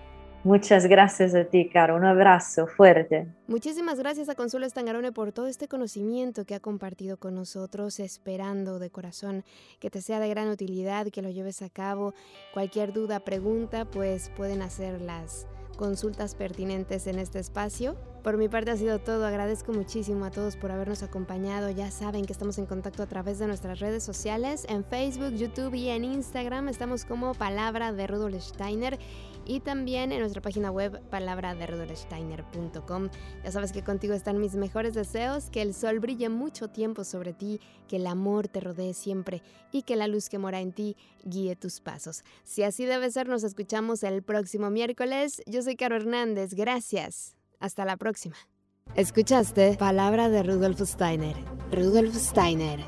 Muchas gracias a ti, Caro. Un abrazo fuerte. Muchísimas gracias a Consuelo Estangarone por todo este conocimiento que ha compartido con nosotros, esperando de corazón que te sea de gran utilidad, que lo lleves a cabo. Cualquier duda, pregunta, pues pueden hacerlas consultas pertinentes en este espacio. Por mi parte ha sido todo, agradezco muchísimo a todos por habernos acompañado, ya saben que estamos en contacto a través de nuestras redes sociales, en Facebook, YouTube y en Instagram. Estamos como Palabra de Rudolf Steiner y también en nuestra página web palabraderudolfsteiner.com. Ya sabes que contigo están mis mejores deseos, que el sol brille mucho tiempo sobre ti, que el amor te rodee siempre y que la luz que mora en ti guíe tus pasos. Si así debe ser, nos escuchamos el próximo miércoles. Yo soy Caro Hernández, gracias. Hasta la próxima. Escuchaste Palabra de Rudolf Steiner. Rudolf Steiner.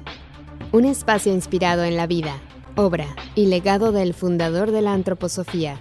Un espacio inspirado en la vida, obra y legado del fundador de la antroposofía.